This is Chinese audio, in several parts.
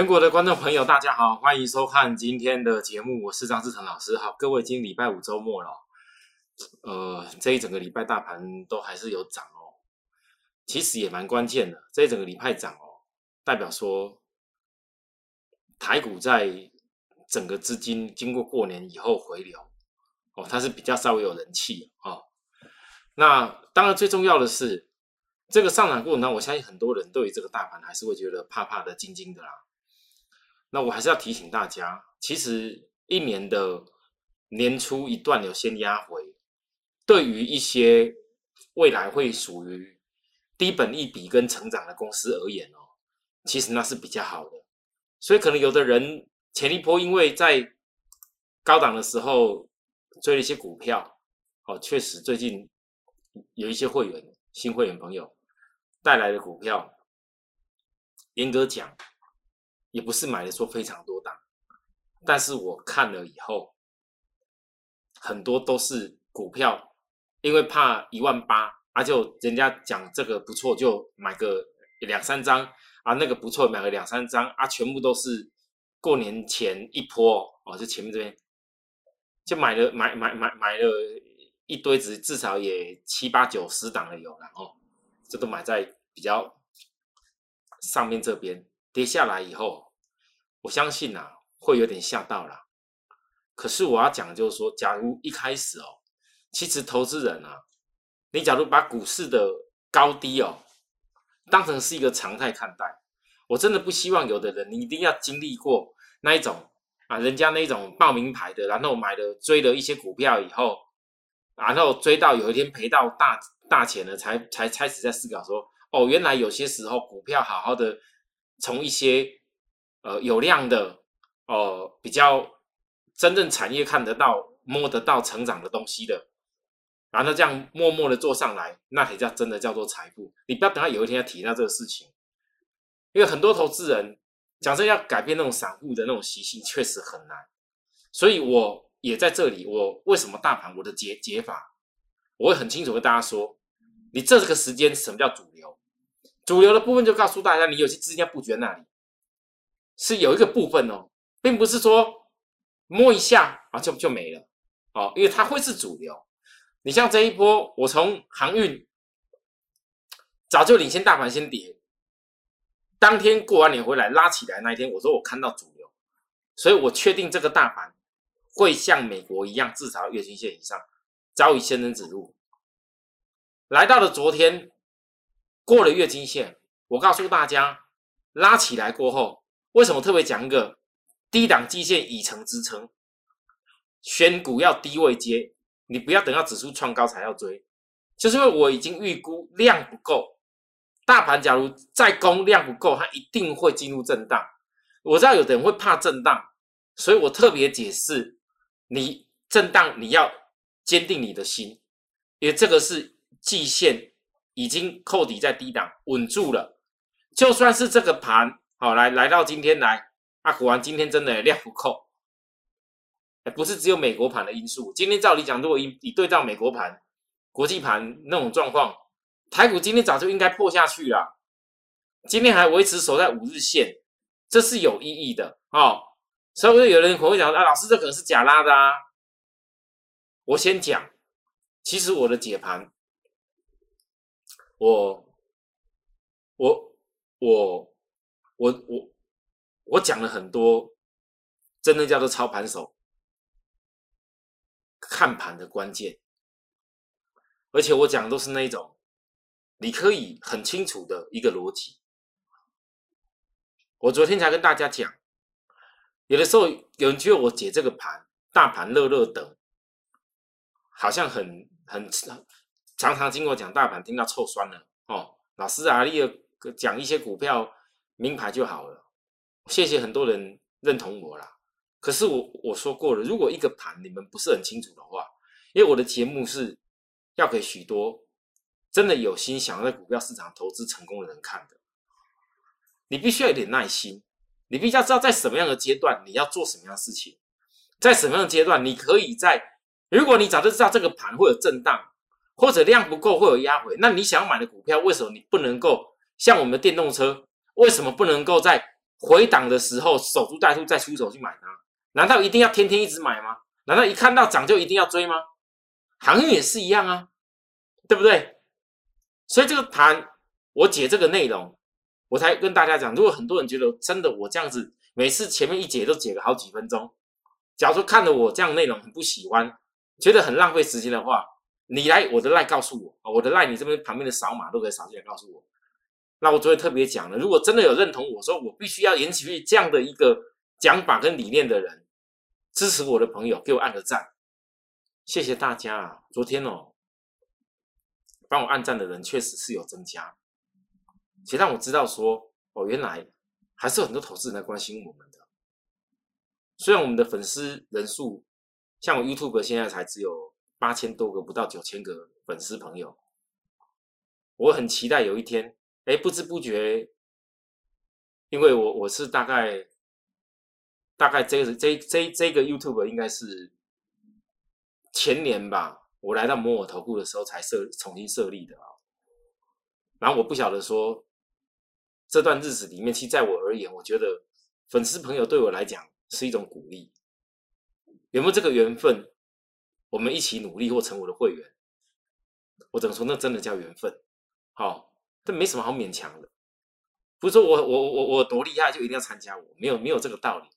全国的观众朋友，大家好，欢迎收看今天的节目，我是张志成老师。好，各位，今天礼拜五周末了，呃，这一整个礼拜大盘都还是有涨哦，其实也蛮关键的。这一整个礼拜涨哦，代表说台股在整个资金经过过年以后回流哦，它是比较稍微有人气哦。那当然最重要的是，这个上涨过程当中，我相信很多人对于这个大盘还是会觉得怕怕的、惊惊的啦。那我还是要提醒大家，其实一年的年初一段有先压回，对于一些未来会属于低本一笔跟成长的公司而言哦，其实那是比较好的。所以可能有的人前一波因为在高档的时候追了一些股票，哦，确实最近有一些会员新会员朋友带来的股票，严格讲。也不是买的说非常多档，但是我看了以后，很多都是股票，因为怕一万八啊，就人家讲这个不错，就买个两三张啊，那个不错，买个两三张啊，全部都是过年前一波哦，就前面这边就买了买买买买了一堆，子至少也七八九十档的有然后，这都买在比较上面这边。跌下来以后，我相信呐会有点吓到了。可是我要讲就是说，假如一开始哦，其实投资人啊，你假如把股市的高低哦当成是一个常态看待，我真的不希望有的人你一定要经历过那一种啊，人家那一种报名牌的，然后买了追了一些股票以后，然后追到有一天赔到大大钱了，才才开始在思考说，哦，原来有些时候股票好好的。从一些呃有量的哦比较真正产业看得到摸得到成长的东西的，然后这样默默的做上来，那才叫真的叫做财富。你不要等到有一天要提到这个事情，因为很多投资人讲真要改变那种散户的那种习性，确实很难。所以我也在这里，我为什么大盘我的解解法，我会很清楚跟大家说，你这个时间什么叫主？主流的部分就告诉大家，你有些资金要布局在那里，是有一个部分哦，并不是说摸一下啊就就没了哦，因为它会是主流。你像这一波，我从航运早就领先大盘先跌，当天过完年回来拉起来那一天，我说我看到主流，所以我确定这个大盘会像美国一样，至少月均线以上，早已先人指路。来到了昨天。过了月经线，我告诉大家，拉起来过后，为什么特别讲一个低档基线已成支撑？选股要低位接，你不要等到指数创高才要追，就是因为我已经预估量不够，大盘假如再攻量不够，它一定会进入震荡。我知道有的人会怕震荡，所以我特别解释，你震荡你要坚定你的心，因为这个是季线。已经扣底在低档稳住了，就算是这个盘好来来到今天来啊，果然今天真的量不够，哎，不是只有美国盘的因素。今天照理讲，如果一一对照美国盘、国际盘那种状况，台股今天早就应该破下去了。今天还维持守在五日线，这是有意义的哦。所以有人可能会讲啊，老师这可能是假拉的啊。我先讲，其实我的解盘。我我我我我我讲了很多，真的叫做操盘手看盘的关键，而且我讲的都是那种，你可以很清楚的一个逻辑。我昨天才跟大家讲，有的时候有人觉得我解这个盘，大盘热热等，好像很很。常常经过讲大盘，听到臭酸了哦。老师啊，你讲一些股票名牌就好了。谢谢很多人认同我啦。可是我我说过了，如果一个盘你们不是很清楚的话，因为我的节目是要给许多真的有心想要在股票市场投资成功的人看的。你必须要有点耐心，你必须要知道在什么样的阶段你要做什么样的事情，在什么样的阶段你可以在，如果你早就知道这个盘会有震荡。或者量不够会有压回，那你想要买的股票，为什么你不能够像我们的电动车？为什么不能够在回档的时候守株待兔再出手去买它？难道一定要天天一直买吗？难道一看到涨就一定要追吗？航运也是一样啊，对不对？所以这个盘我解这个内容，我才跟大家讲。如果很多人觉得真的我这样子每次前面一解都解个好几分钟，假如说看了我这样内容很不喜欢，觉得很浪费时间的话，你来我的赖告诉我，我的赖你这边旁边的扫码都可以扫进来告诉我。那我昨天特别讲了，如果真的有认同我说我必须要引起这样的一个讲法跟理念的人，支持我的朋友，给我按个赞，谢谢大家啊！昨天哦，帮我按赞的人确实是有增加，且让我知道说哦，原来还是有很多投资人来关心我们的。虽然我们的粉丝人数，像我 YouTube 现在才只有八千多个，不到九千个粉丝朋友，我很期待有一天。哎，不知不觉，因为我我是大概大概这个这这这个 YouTube 应该是前年吧，我来到摩尔投顾的时候才设重新设立的啊。然后我不晓得说这段日子里面，其实在我而言，我觉得粉丝朋友对我来讲是一种鼓励。有没有这个缘分，我们一起努力或成我的会员，我只能说那真的叫缘分。好。这没什么好勉强的，不是说我我我我多厉害就一定要参加，我没有没有这个道理。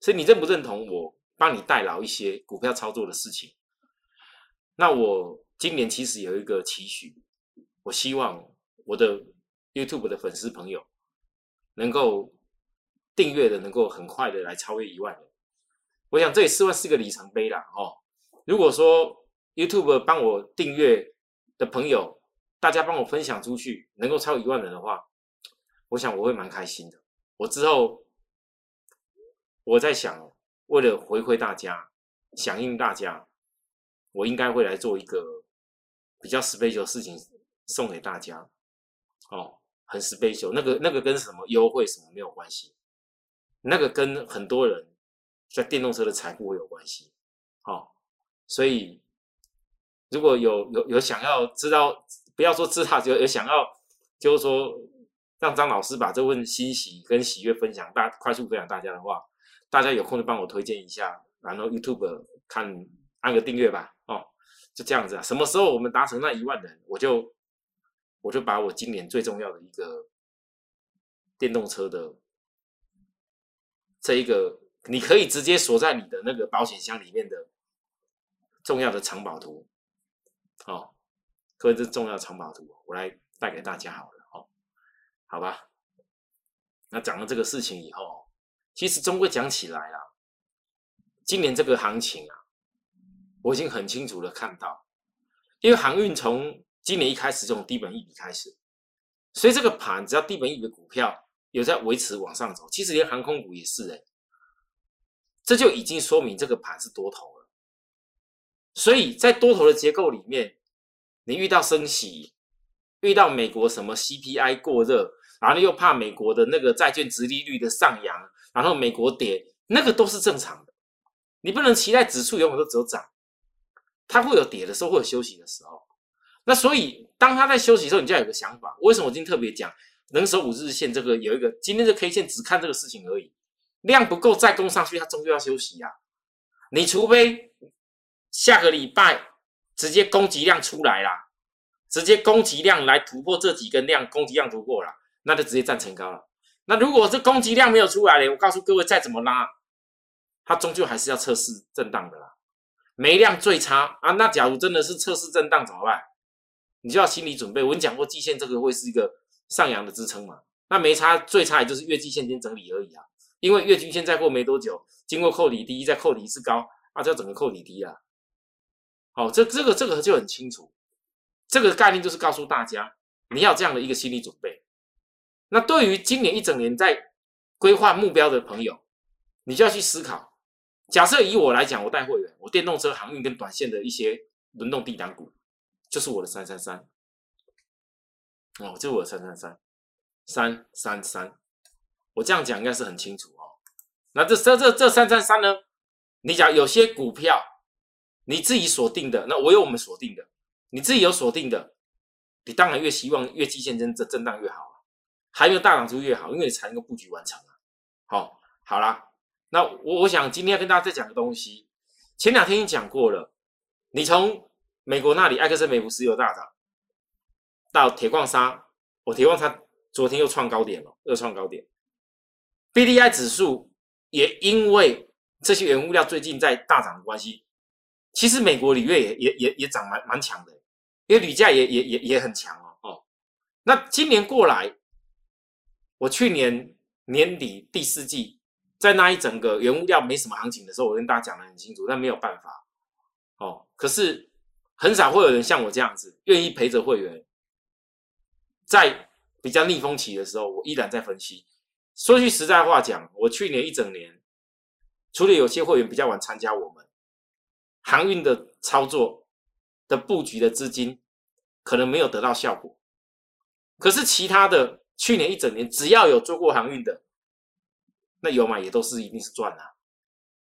所以你认不认同我帮你代劳一些股票操作的事情？那我今年其实有一个期许，我希望我的 YouTube 的粉丝朋友能够订阅的能够很快的来超越一万人。我想这也是万是个里程碑啦哦。如果说 YouTube 帮我订阅的朋友，大家帮我分享出去，能够超一万人的话，我想我会蛮开心的。我之后我在想，为了回馈大家，响应大家，我应该会来做一个比较 special 的事情送给大家。哦，很 special，那个那个跟什么优惠什么没有关系，那个跟很多人在电动车的财富会有关系。好，所以如果有有有想要知道。不要说知道，就有想要，就是说让张老师把这份欣喜跟喜悦分享大快速分享大家的话，大家有空就帮我推荐一下，然后 YouTube 看按个订阅吧，哦，就这样子啊。什么时候我们达成那一万人，我就我就把我今年最重要的一个电动车的这一个，你可以直接锁在你的那个保险箱里面的重要的藏宝图，哦。各位，这重要藏宝图，我来带给大家好了，哦，好吧。那讲了这个事情以后，其实终归讲起来啊，今年这个行情啊，我已经很清楚的看到，因为航运从今年一开始这种低本一笔开始，所以这个盘只要低本一笔的股票有在维持往上走，其实连航空股也是哎，这就已经说明这个盘是多头了。所以在多头的结构里面。你遇到升息，遇到美国什么 CPI 过热，然后又怕美国的那个债券值利率的上扬，然后美国跌，那个都是正常的。你不能期待指数永远都只有涨，它会有跌的时候，会有休息的时候。那所以当它在休息的时候，你就要有个想法：为什么我今天特别讲能守五日线？这个有一个今天的 K 线只看这个事情而已，量不够再攻上去，它终究要休息呀。你除非下个礼拜。直接供给量出来啦，直接供给量来突破这几根量，供给量突破了，那就直接站成高了。那如果这供给量没有出来嘞，我告诉各位，再怎么拉，它终究还是要测试震荡的啦。没量最差啊，那假如真的是测试震荡怎么办？你就要心理准备。我跟你讲过，季线这个会是一个上扬的支撑嘛？那没差最差也就是月季线先整理而已啊，因为月均线再过没多久，经过扣底低，再扣底一次高，啊，就要整个扣底低啊。哦，这这个这个就很清楚，这个概念就是告诉大家，你要这样的一个心理准备。那对于今年一整年在规划目标的朋友，你就要去思考。假设以我来讲，我带会员，我电动车航运跟短线的一些轮动地档股，就是我的三三三。哦，就是我的三三三，三三三。我这样讲应该是很清楚哦。那这这这这三三三呢？你讲有些股票。你自己锁定的，那我有我们锁定的，你自己有锁定的，你当然越希望越季线真震震荡越好啊，还有大涨就越好，因为你才能够布局完成啊。好，好啦，那我我想今天要跟大家再讲个东西，前两天已经讲过了，你从美国那里埃克森美孚石油大涨，到铁矿砂，我铁矿砂昨天又创高点了，又创高点，B D I 指数也因为这些原物料最近在大涨的关系，其实美国铝业也也也也涨蛮蛮强的，因为铝价也也也也很强哦哦，那今年过来，我去年。年底第四季，在那一整个原物料没什么行情的时候，我跟大家讲的很清楚，但没有办法，哦，可是很少会有人像我这样子，愿意陪着会员，在比较逆风期的时候，我依然在分析。说句实在话讲，我去年一整年，除了有些会员比较晚参加我们航运的操作的布局的资金，可能没有得到效果，可是其他的。去年一整年，只要有做过航运的，那有买也都是一定是赚啦。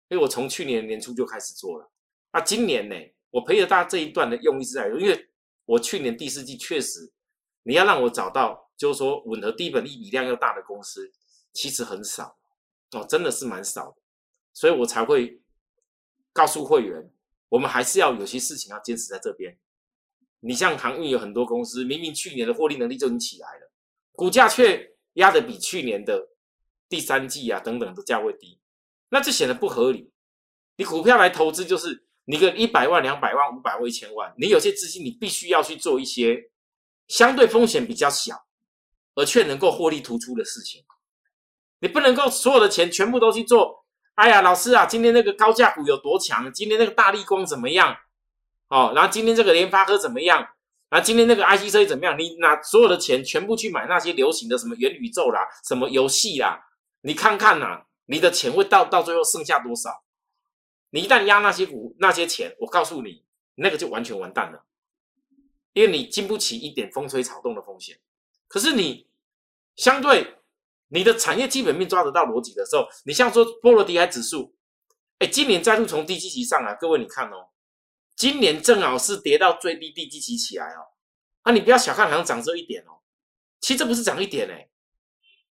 因为我从去年年初就开始做了。那今年呢，我陪着大家这一段的用意是在，因为我去年第四季确实，你要让我找到就是说吻合低本利比量又大的公司，其实很少哦，真的是蛮少的。所以我才会告诉会员，我们还是要有些事情要坚持在这边。你像航运有很多公司，明明去年的获利能力就已经起来了。股价却压得比去年的第三季啊等等的价位低，那这显得不合理。你股票来投资，就是你个一百万、两百万、五百万、一千万，你有些资金你必须要去做一些相对风险比较小，而却能够获利突出的事情。你不能够所有的钱全部都去做。哎呀，老师啊，今天那个高价股有多强？今天那个大力光怎么样？哦，然后今天这个联发科怎么样？然后今天那个 IC 设计怎么样？你拿所有的钱全部去买那些流行的什么元宇宙啦、什么游戏啦，你看看呐，你的钱会到到最后剩下多少？你一旦压那些股那些钱，我告诉你，那个就完全完蛋了，因为你经不起一点风吹草动的风险。可是你相对你的产业基本面抓得到逻辑的时候，你像说波罗的海指数，哎，今年再度从低基期上来，各位你看哦。今年正好是跌到最低低基期起来哦，啊，你不要小看好像涨这一点哦，其实这不是涨一点哎，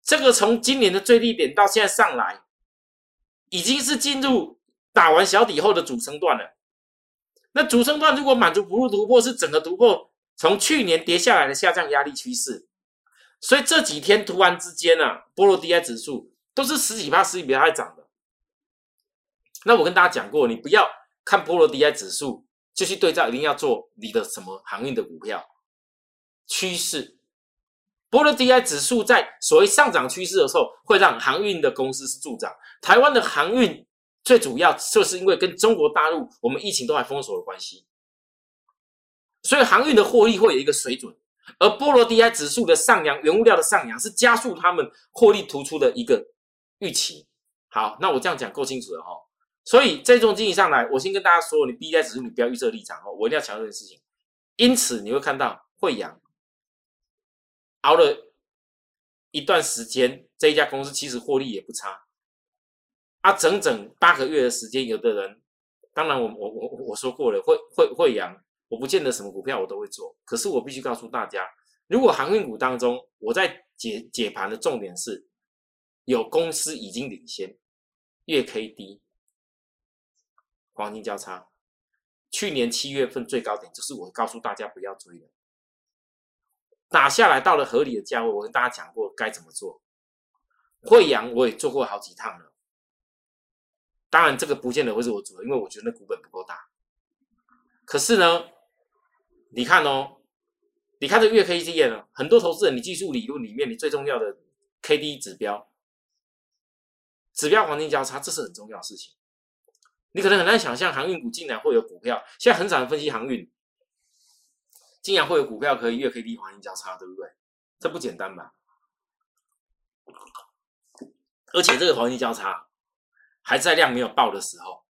这个从今年的最低点到现在上来，已经是进入打完小底后的主升段了。那主升段如果满足不入突破，是整个突破从去年跌下来的下降压力趋势，所以这几天突然之间啊，波罗的海指数都是十几趴、十几趴在涨的。那我跟大家讲过，你不要看波罗的海指数。就去对照，一定要做你的什么航运的股票趋势。波罗的海指数在所谓上涨趋势的时候，会让航运的公司是助长。台湾的航运最主要就是因为跟中国大陆我们疫情都还封锁的关系，所以航运的获利会有一个水准。而波罗的海指数的上扬，原物料的上扬是加速他们获利突出的一个预期。好，那我这样讲够清楚了哈。所以这种经济上来，我先跟大家说，你 B I 指数你不要预测立场哦，我一定要强调这件事情。因此你会看到惠阳熬了一段时间，这一家公司其实获利也不差。啊，整整八个月的时间，有的人，当然我我我我说过了，惠惠惠阳，我不见得什么股票我都会做，可是我必须告诉大家，如果航运股当中，我在解解盘的重点是，有公司已经领先，月 K D。黄金交叉，去年七月份最高点就是我告诉大家不要追的，打下来到了合理的价位，我跟大家讲过该怎么做。惠阳我也做过好几趟了，当然这个不见得会是我做的，因为我觉得那股本不够大。可是呢，你看哦，你看这月 K D 呢，很多投资人你技术理论里面你最重要的 K D 指标，指标黄金交叉，这是很重要的事情。你可能很难想象航运股竟然会有股票，现在很少人分析航运，竟然会有股票可以月 K D 黄金交叉，对不对？这不简单吧？而且这个黄金交叉还在量没有爆的时候，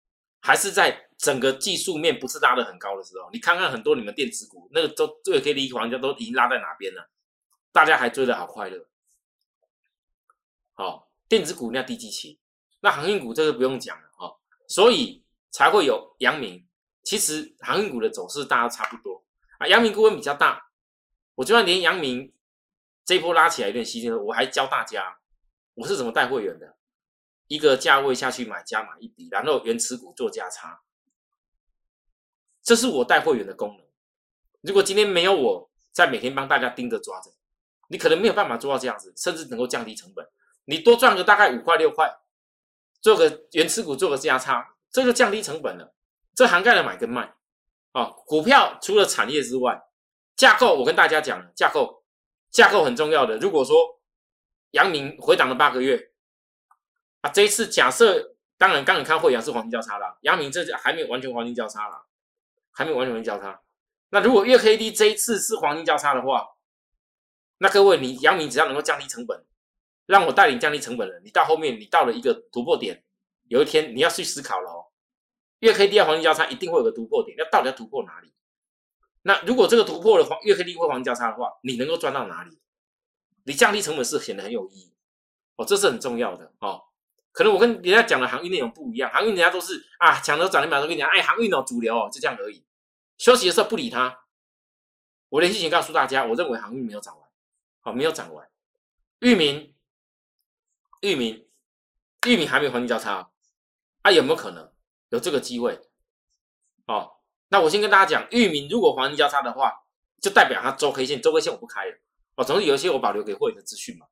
还是在整个技术面不是拉的很高的时候。你看看很多你们电子股，那个都月 K D 黄金都已经拉在哪边了？大家还追的好快乐。好，电子股那低基期，那航运股这个不用讲了。所以才会有阳明。其实航运股的走势大家差不多啊。阳明股份比较大，我就算连阳明这一波拉起来有点吸金，我还教大家我是怎么带会员的。一个价位下去买加码一笔，然后原持股做价差，这是我带会员的功能。如果今天没有我在每天帮大家盯着抓着，你可能没有办法做到这样子，甚至能够降低成本。你多赚个大概五块六块，做个原持股做个价差，这就降低成本了。这涵盖了买跟卖啊。股票除了产业之外，架构我跟大家讲，架构架构很重要的。如果说阳明回档了八个月。啊，这一次假设，当然刚你看会阳是黄金交叉了，阳明这还没有完全黄金交叉了，还没有完全交叉。那如果月 K D 这一次是黄金交叉的话，那各位你阳明只要能够降低成本，让我带领降低成本了，你到后面你到了一个突破点，有一天你要去思考了哦，月 K D 要黄金交叉一定会有个突破点，要到底要突破哪里？那如果这个突破了黄月 K D 或黄金交叉的话，你能够赚到哪里？你降低成本是显得很有意义哦，这是很重要的哦。可能我跟人家讲的航运内容不一样，航运人家都是啊，抢头涨停板都跟你讲，哎，航运哦，主流哦，就这样而已。休息的时候不理他。我连续性告诉大家，我认为航运没有涨完，好，没有涨完。域名，域名，域名还没有黄金交叉，啊，有没有可能有这个机会？哦，那我先跟大家讲，域名如果黄金交叉的话，就代表它周 K 线，周 K 线我不开了，哦，总是有一些我保留给会员的资讯嘛。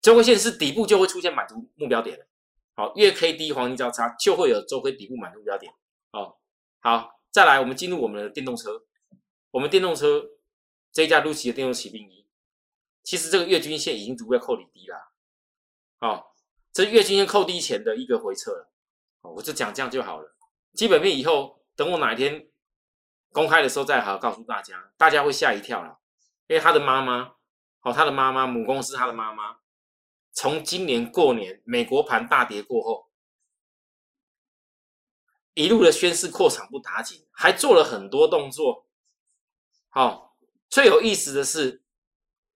周 K 线是底部就会出现满足目标点的。好，月 K D 黄金交叉就会有周 K 底部满足标点。哦，好，再来，我们进入我们的电动车。我们电动车这一架陆奇的电动骑兵一，其实这个月均线已经逐步扣底低了。哦，这月均线扣低前的一个回撤了。哦，我就讲这样就好了。基本面以后等我哪一天公开的时候再好好告诉大家，大家会吓一跳了，因为他的妈妈，哦，他的妈妈母公司他的妈妈。从今年过年，美国盘大跌过后，一路的宣誓扩场不打紧，还做了很多动作。好，最有意思的是，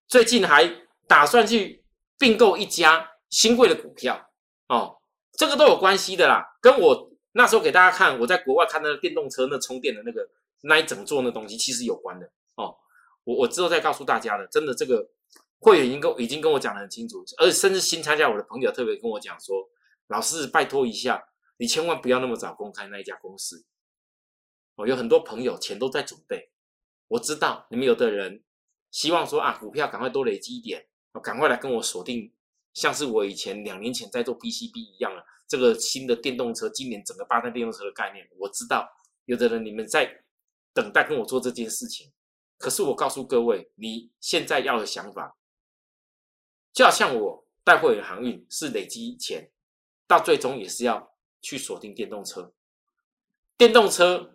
最近还打算去并购一家新贵的股票。哦，这个都有关系的啦，跟我那时候给大家看我在国外看那个电动车那充电的那个那一整座那东西，其实有关的。哦，我我之后再告诉大家的，真的这个。会员已经跟已经跟我讲的很清楚，而且甚至新参加我的朋友特别跟我讲说：“老师，拜托一下，你千万不要那么早公开那一家公司。”哦，有很多朋友钱都在准备，我知道你们有的人希望说啊，股票赶快多累积一点，赶快来跟我锁定，像是我以前两年前在做 PCB 一样了。这个新的电动车，今年整个八代电动车的概念，我知道有的人你们在等待跟我做这件事情，可是我告诉各位，你现在要的想法。就好像我带会员航运是累积钱，到最终也是要去锁定电动车。电动车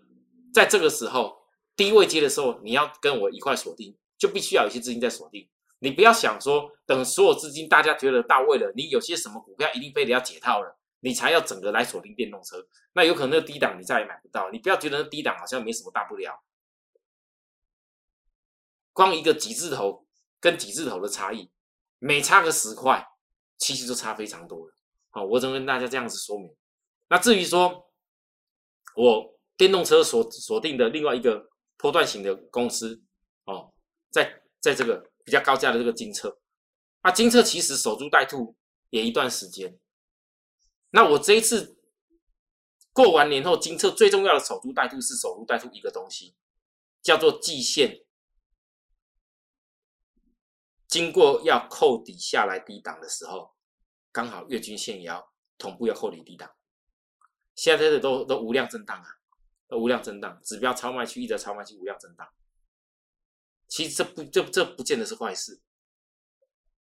在这个时候低位接的时候，你要跟我一块锁定，就必须要有些资金在锁定。你不要想说等所有资金大家觉得到位了，你有些什么股票一定非得要解套了，你才要整个来锁定电动车。那有可能那低档你再也买不到。你不要觉得那低档好像没什么大不了，光一个几字头跟几字头的差异。每差个十块，其实就差非常多了。好，我只能跟大家这样子说明。那至于说，我电动车锁锁定的另外一个波段型的公司，哦，在在这个比较高价的这个金策，那，金策其实守株待兔也一段时间。那我这一次过完年后，金策最重要的守株待兔是守株待兔一个东西，叫做季线。经过要扣底下来低档的时候，刚好月均线也要同步要扣底低档，现在的都都无量震荡啊，无量震荡，指标超卖区一直超卖区无量震荡。其实这不这这不见得是坏事，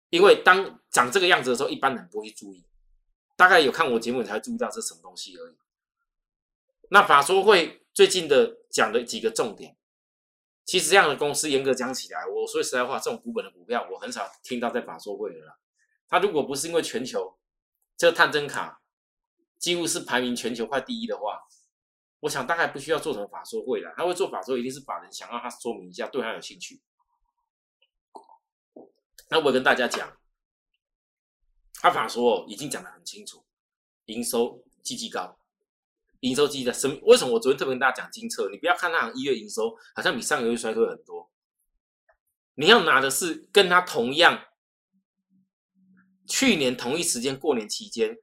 因为当长这个样子的时候，一般人不会注意，大概有看我节目才注意到这什么东西而已。那法说会最近的讲的几个重点。其实这样的公司严格讲起来，我说实在话，这种股本的股票，我很少听到在法说会的啦。它如果不是因为全球这个探针卡几乎是排名全球快第一的话，我想大概不需要做什么法说会了。他会做法说，一定是法人想让他说明一下，对他有兴趣。那我跟大家讲，他法说已经讲得很清楚，营收积极高。营收基的什？为什么我昨天特别跟大家讲金策？你不要看它一月营收好像比上个月衰退很多，你要拿的是跟它同样，去年同一时间过年期间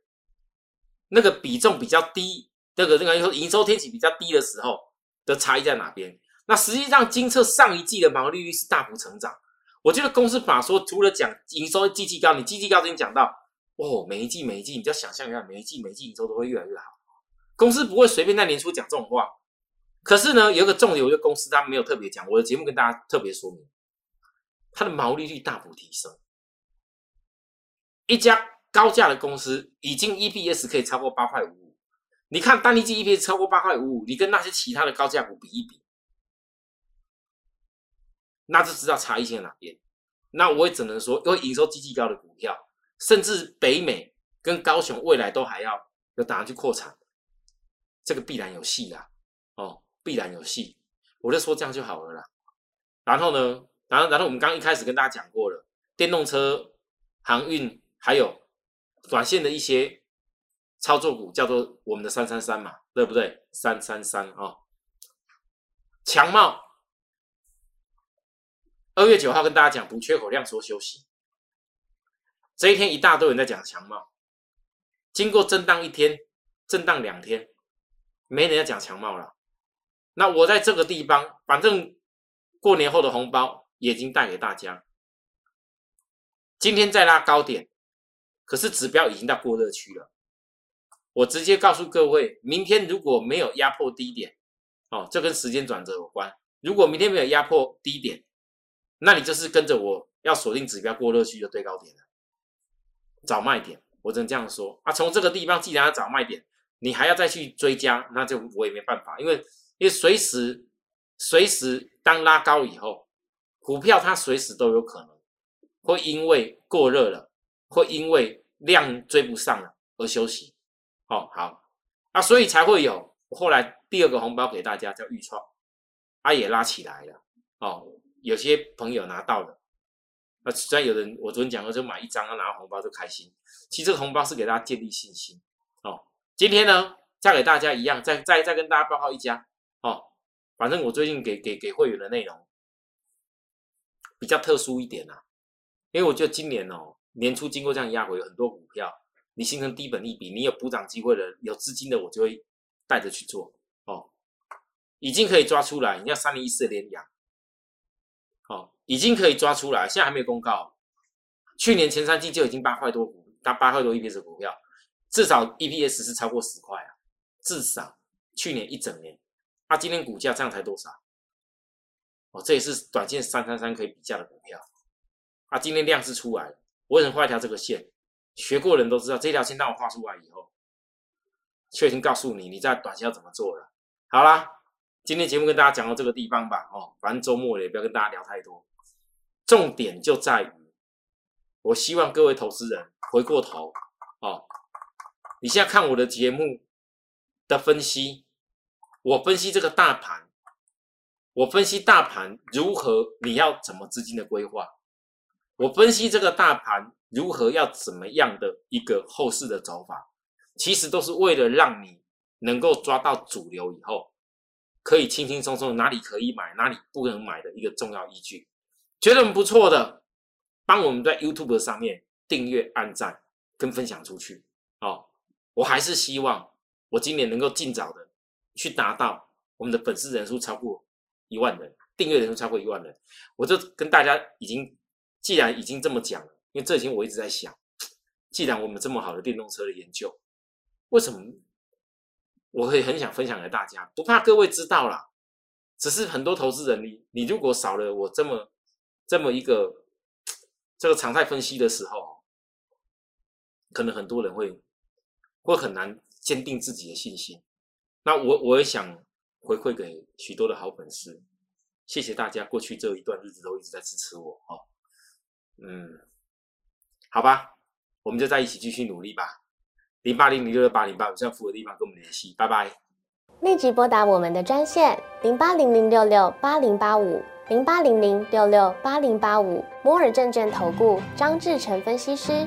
那个比重比较低，这个这个说营收天期比较低的时候的差异在哪边？那实际上金策上一季的毛利率是大幅成长。我觉得公司法说除了讲营收季季高，你季季高已经讲到哦，每一季每一季，你就要想象一下，每一季每一季营收都会越来越好。公司不会随便在年初讲这种话。可是呢，有一个重点，我觉得公司它没有特别讲。我的节目跟大家特别说明，它的毛利率大幅提升。一家高价的公司已经 EPS 可以超过八块五五，你看单一季 EPS 超过八块五五，你跟那些其他的高价股比一比。那就知道差异性在哪边。那我也只能说，因为营收极其高的股票，甚至北美跟高雄未来都还要有打算去扩产，这个必然有戏啦，哦，必然有戏。我就说这样就好了啦。然后呢，然后然后我们刚一开始跟大家讲过了，电动车、航运还有短线的一些操作股，叫做我们的三三三嘛，对不对？三三三啊，强茂。二月九号跟大家讲不缺口量缩休息，这一天一大堆人在讲强茂，经过震荡一天，震荡两天，没人要讲强貌了。那我在这个地方，反正过年后的红包已经带给大家，今天再拉高点，可是指标已经到过热区了。我直接告诉各位，明天如果没有压迫低点，哦，这跟时间转折有关。如果明天没有压迫低点，那你就是跟着我要锁定指标过热区就对高点了，找卖点，我只能这样说啊。从这个地方既然要找卖点，你还要再去追加，那就我也没办法，因为因为随时随时当拉高以后，股票它随时都有可能会因为过热了，会因为量追不上了而休息。哦，好，啊，所以才会有后来第二个红包给大家叫预创，它也拉起来了，哦。有些朋友拿到了，那虽然有人我昨天讲了，就买一张，他拿到红包就开心。其实这个红包是给大家建立信心。今天呢，再给大家一样，再再再跟大家报告一家哦。反正我最近给给给会员的内容比较特殊一点啊，因为我觉得今年哦年初经过这样压回，很多股票你形成低本利比，你有补涨机会的，有资金的，我就会带着去做哦。已经可以抓出来，你要三零一四连阳。哦，已经可以抓出来，现在还没有公告。去年前三季就已经八块多股，它八块多 EPS 的股票，至少 EPS 是超过十块啊，至少去年一整年。它今天股价这样才多少？哦，这也是短线三三三可以比价的股票。啊，今天量是出来了，我只能画一条这个线。学过人都知道，这条线当我画出来以后，确定告诉你你在短线要怎么做了。好啦。今天节目跟大家讲到这个地方吧，哦，反正周末也不要跟大家聊太多，重点就在于，我希望各位投资人回过头，哦，你现在看我的节目的分析，我分析这个大盘，我分析大盘如何，你要怎么资金的规划，我分析这个大盘如何要怎么样的一个后市的走法，其实都是为了让你能够抓到主流以后。可以轻轻松松哪里可以买，哪里不能买的一个重要依据。觉得很不错的，帮我们在 YouTube 上面订阅、按赞跟分享出去哦。我还是希望我今年能够尽早的去达到我们的粉丝人数超过一万人，订阅人数超过一万人。我就跟大家已经，既然已经这么讲了，因为这几天我一直在想，既然我们这么好的电动车的研究，为什么？我会很想分享给大家，不怕各位知道啦。只是很多投资人，你你如果少了我这么这么一个这个常态分析的时候，可能很多人会会很难坚定自己的信心。那我我也想回馈给许多的好粉丝，谢谢大家过去这一段日子都一直在支持我哦。嗯，好吧，我们就在一起继续努力吧。零八零零六六八零八，有需要服务的地方跟我们联系，拜拜。立即拨打我们的专线零八零零六六八零八五零八零零六六八零八五摩尔证券投顾张志成分析师。